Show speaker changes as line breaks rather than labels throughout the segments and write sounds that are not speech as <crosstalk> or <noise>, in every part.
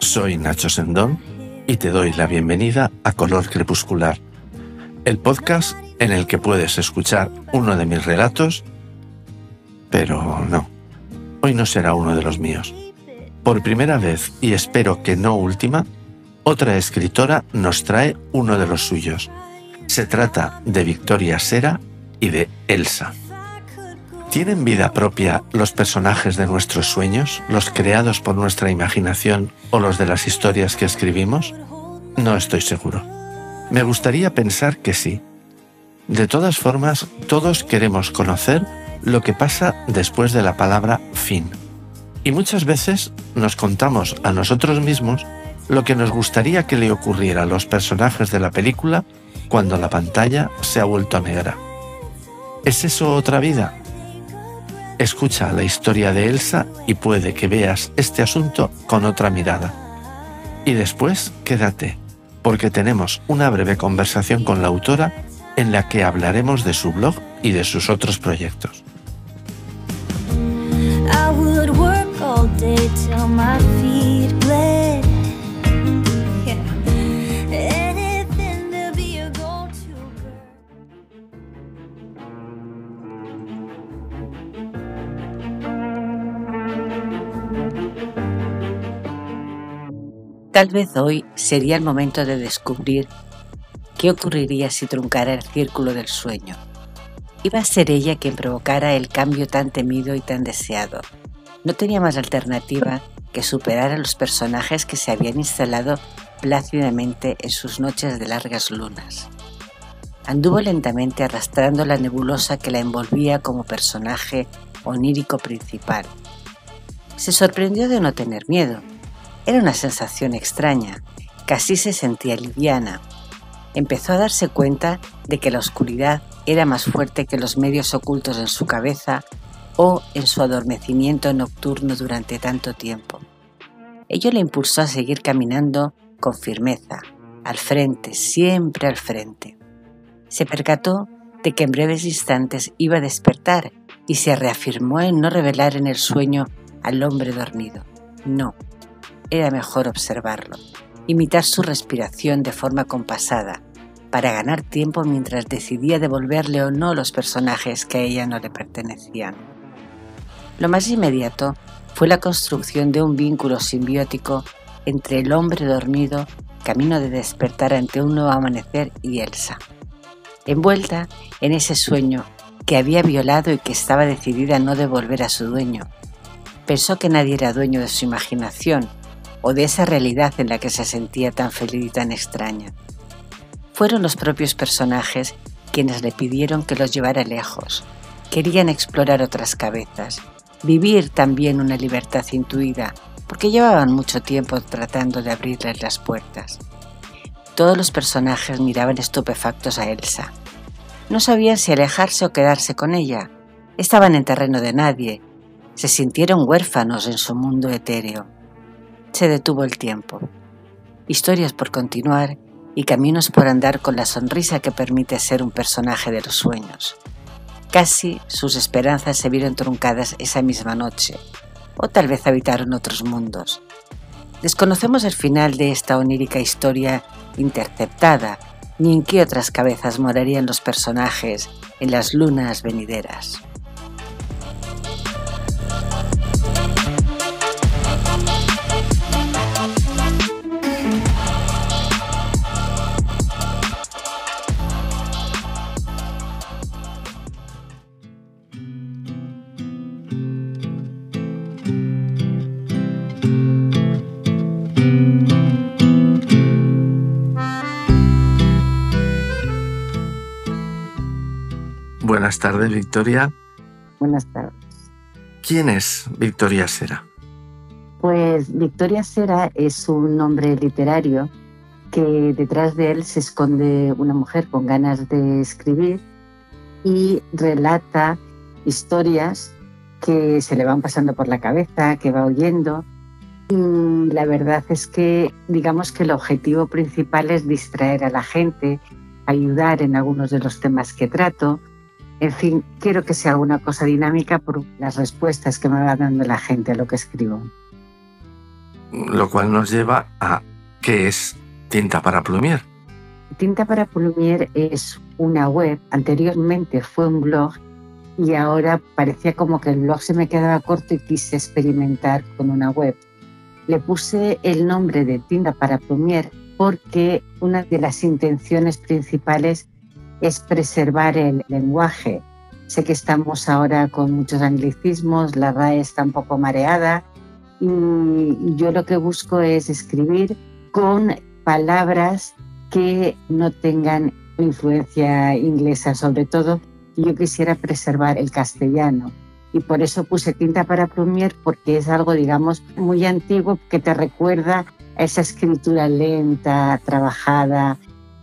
soy Nacho Sendón y te doy la bienvenida a Color Crepuscular, el podcast en el que puedes escuchar uno de mis relatos, pero no, hoy no será uno de los míos. Por primera vez, y espero que no última, otra escritora nos trae uno de los suyos. Se trata de Victoria Sera y de Elsa. ¿Tienen vida propia los personajes de nuestros sueños, los creados por nuestra imaginación o los de las historias que escribimos? No estoy seguro. Me gustaría pensar que sí. De todas formas, todos queremos conocer lo que pasa después de la palabra fin. Y muchas veces nos contamos a nosotros mismos lo que nos gustaría que le ocurriera a los personajes de la película cuando la pantalla se ha vuelto negra. ¿Es eso otra vida? Escucha la historia de Elsa y puede que veas este asunto con otra mirada. Y después quédate, porque tenemos una breve conversación con la autora en la que hablaremos de su blog y de sus otros proyectos.
Tal vez hoy sería el momento de descubrir qué ocurriría si truncara el círculo del sueño. Iba a ser ella quien provocara el cambio tan temido y tan deseado. No tenía más alternativa que superar a los personajes que se habían instalado plácidamente en sus noches de largas lunas. Anduvo lentamente arrastrando la nebulosa que la envolvía como personaje onírico principal. Se sorprendió de no tener miedo era una sensación extraña, casi se sentía liviana. Empezó a darse cuenta de que la oscuridad era más fuerte que los medios ocultos en su cabeza o en su adormecimiento nocturno durante tanto tiempo. Ello le impulsó a seguir caminando con firmeza, al frente, siempre al frente. Se percató de que en breves instantes iba a despertar y se reafirmó en no revelar en el sueño al hombre dormido. No, era mejor observarlo, imitar su respiración de forma compasada, para ganar tiempo mientras decidía devolverle o no los personajes que a ella no le pertenecían. Lo más inmediato fue la construcción de un vínculo simbiótico entre el hombre dormido, camino de despertar ante un nuevo amanecer, y Elsa. Envuelta en ese sueño que había violado y que estaba decidida a no devolver a su dueño. Pensó que nadie era dueño de su imaginación o de esa realidad en la que se sentía tan feliz y tan extraña. Fueron los propios personajes quienes le pidieron que los llevara lejos. Querían explorar otras cabezas, vivir también una libertad intuida, porque llevaban mucho tiempo tratando de abrirles las puertas. Todos los personajes miraban estupefactos a Elsa. No sabían si alejarse o quedarse con ella. Estaban en terreno de nadie. Se sintieron huérfanos en su mundo etéreo se detuvo el tiempo. Historias por continuar y caminos por andar con la sonrisa que permite ser un personaje de los sueños. Casi sus esperanzas se vieron truncadas esa misma noche, o tal vez habitaron otros mundos. Desconocemos el final de esta onírica historia interceptada, ni en qué otras cabezas morarían los personajes en las lunas venideras.
Buenas tardes, Victoria.
Buenas tardes.
¿Quién es Victoria Sera?
Pues Victoria Sera es un nombre literario que detrás de él se esconde una mujer con ganas de escribir y relata historias que se le van pasando por la cabeza, que va oyendo. Y la verdad es que digamos que el objetivo principal es distraer a la gente, ayudar en algunos de los temas que trato en fin, quiero que sea alguna cosa dinámica por las respuestas que me va dando la gente a lo que escribo.
Lo cual nos lleva a qué es Tinta para Plumier.
Tinta para Plumier es una web, anteriormente fue un blog y ahora parecía como que el blog se me quedaba corto y quise experimentar con una web. Le puse el nombre de Tinta para Plumier porque una de las intenciones principales es preservar el lenguaje. Sé que estamos ahora con muchos anglicismos, la RAE está un poco mareada y yo lo que busco es escribir con palabras que no tengan influencia inglesa sobre todo. Yo quisiera preservar el castellano y por eso puse tinta para plumier porque es algo, digamos, muy antiguo que te recuerda a esa escritura lenta, trabajada,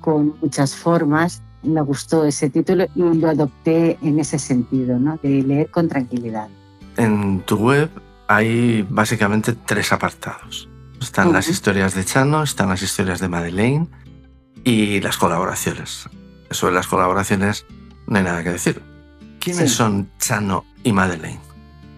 con muchas formas me gustó ese título y lo adopté en ese sentido, ¿no? de leer con tranquilidad.
En tu web hay básicamente tres apartados. Están las historias de Chano, están las historias de Madeleine y las colaboraciones. Sobre las colaboraciones no hay nada que decir. ¿Quiénes son Chano y Madeleine?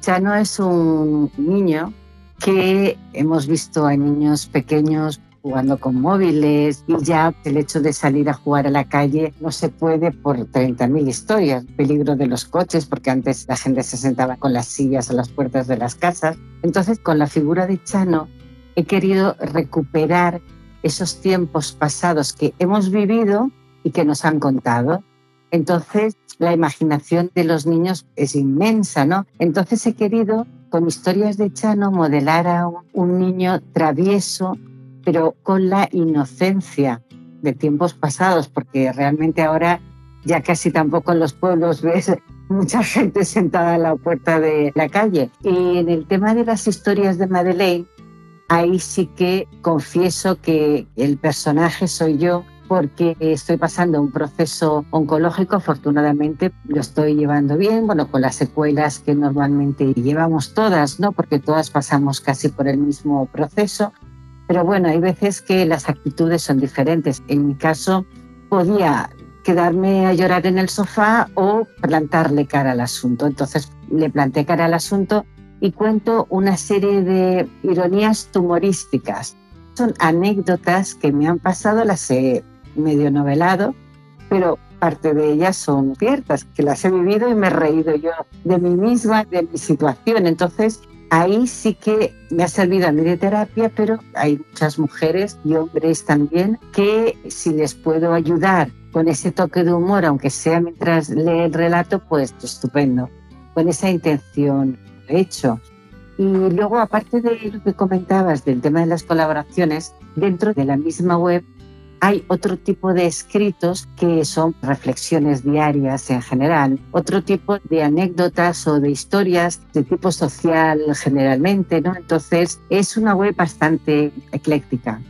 Chano es un niño que hemos visto a niños pequeños jugando con móviles y ya el hecho de salir a jugar a la calle no se puede por 30.000 historias. Peligro de los coches, porque antes la gente se sentaba con las sillas a las puertas de las casas. Entonces, con la figura de Chano, he querido recuperar esos tiempos pasados que hemos vivido y que nos han contado. Entonces, la imaginación de los niños es inmensa, ¿no? Entonces he querido, con historias de Chano, modelar a un niño travieso, pero con la inocencia de tiempos pasados, porque realmente ahora ya casi tampoco en los pueblos <laughs> ves mucha gente sentada en la puerta de la calle. Y en el tema de las historias de Madeleine, ahí sí que confieso que el personaje soy yo porque estoy pasando un proceso oncológico, afortunadamente lo estoy llevando bien, bueno, con las secuelas que normalmente llevamos todas, ¿no? Porque todas pasamos casi por el mismo proceso, pero bueno, hay veces que las actitudes son diferentes. En mi caso, podía quedarme a llorar en el sofá o plantarle cara al asunto. Entonces le planté cara al asunto y cuento una serie de ironías humorísticas. Son anécdotas que me han pasado, las he medio novelado, pero parte de ellas son ciertas, que las he vivido y me he reído yo de mí misma, de mi situación. Entonces ahí sí que me ha servido a mí de terapia, pero hay muchas mujeres y hombres también que si les puedo ayudar con ese toque de humor, aunque sea mientras lee el relato, pues estupendo. Con esa intención lo he hecho. Y luego, aparte de lo que comentabas del tema de las colaboraciones, dentro de la misma web hay otro tipo de escritos que son reflexiones diarias en general, otro tipo de anécdotas o de historias de tipo social generalmente, ¿no? Entonces es una web bastante ecléctica.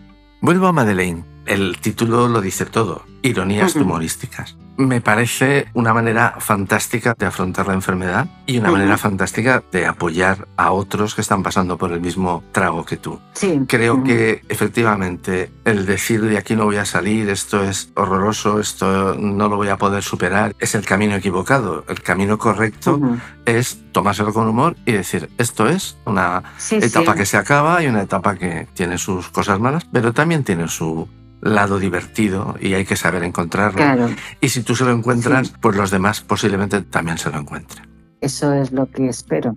Vuelvo a Madeleine. El título lo dice todo, ironías humorísticas. Me parece una manera fantástica de afrontar la enfermedad y una manera fantástica de apoyar a otros que están pasando por el mismo trago que tú.
Sí.
Creo que efectivamente el decir de aquí no voy a salir, esto es horroroso, esto no lo voy a poder superar, es el camino equivocado. El camino correcto es tomárselo con humor y decir, esto es una etapa que se acaba y una etapa que tiene sus cosas malas, pero también tiene su lado divertido y hay que saber encontrarlo. Y si tú se lo encuentras, pues los demás posiblemente también se lo encuentren.
Eso es lo que espero.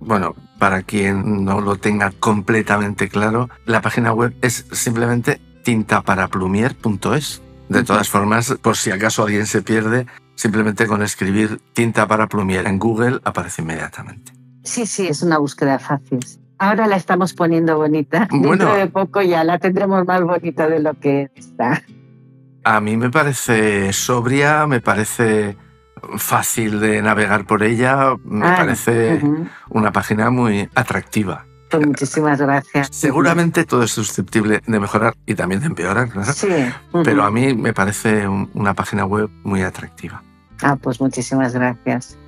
Bueno, para quien no lo tenga completamente claro, la página web es simplemente tintaparaplumier.es. De todas formas, por si acaso alguien se pierde, simplemente con escribir tinta para plumier en Google aparece inmediatamente.
Sí, sí, es una búsqueda fácil. Ahora la estamos poniendo bonita. Dentro de poco ya la tendremos más bonita de lo que está.
A mí me parece sobria, me parece fácil de navegar por ella, me ah, parece una página muy atractiva.
Pues muchísimas gracias.
Seguramente todo es susceptible de mejorar y también de empeorar,
Sí.
Pero a mí me parece una página web muy atractiva.
Ah, pues muchísimas gracias.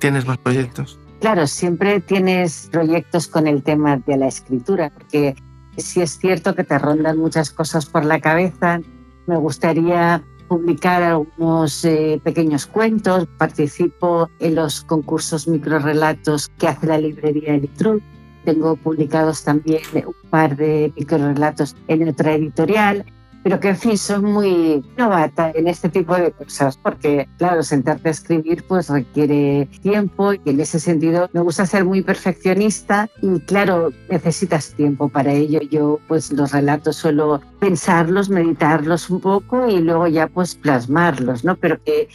¿Tienes más proyectos?
Claro, siempre tienes proyectos con el tema de la escritura, porque si es cierto que te rondan muchas cosas por la cabeza. Me gustaría publicar algunos eh, pequeños cuentos, participo en los concursos microrelatos que hace la librería Elitrul tengo publicados también un par de microrelatos en otra editorial pero que en fin son muy novata en este tipo de cosas, porque claro, sentarte a escribir pues requiere tiempo y en ese sentido me gusta ser muy perfeccionista y claro, necesitas tiempo para ello. Yo pues los relatos suelo pensarlos, meditarlos un poco y luego ya pues plasmarlos, ¿no? Pero que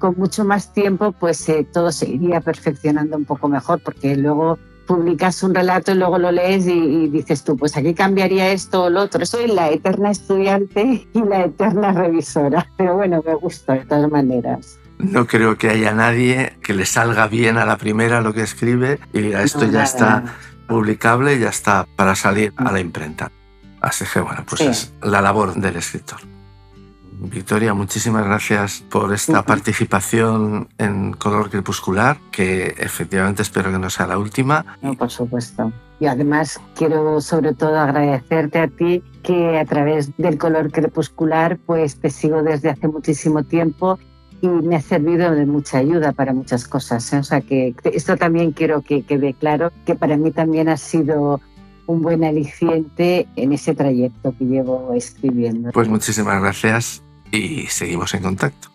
con mucho más tiempo pues eh, todo se iría perfeccionando un poco mejor porque luego publicas un relato y luego lo lees y, dices tú, pues aquí cambiaría esto o lo otro. Soy la eterna estudiante y la eterna revisora, <laughs> pero bueno, me gusta de todas maneras.
No creo que haya nadie que le salga bien a la primera lo que escribe y diga, esto ya está publicable, ya está para salir a la imprenta. Así que bueno, pues es la labor del escritor. Victoria, muchísimas gracias por esta participación en Color Crepuscular, que efectivamente espero que no sea la última.
No, por supuesto. Y además quiero sobre todo agradecerte a ti que a través del Color Crepuscular pues te sigo desde hace muchísimo tiempo y me ha servido de mucha ayuda para muchas cosas. ¿eh? O sea que esto también quiero que quede claro que para mí también ha sido un buen aliciente en ese trayecto que llevo escribiendo.
Pues muchísimas gracias y seguimos en contacto.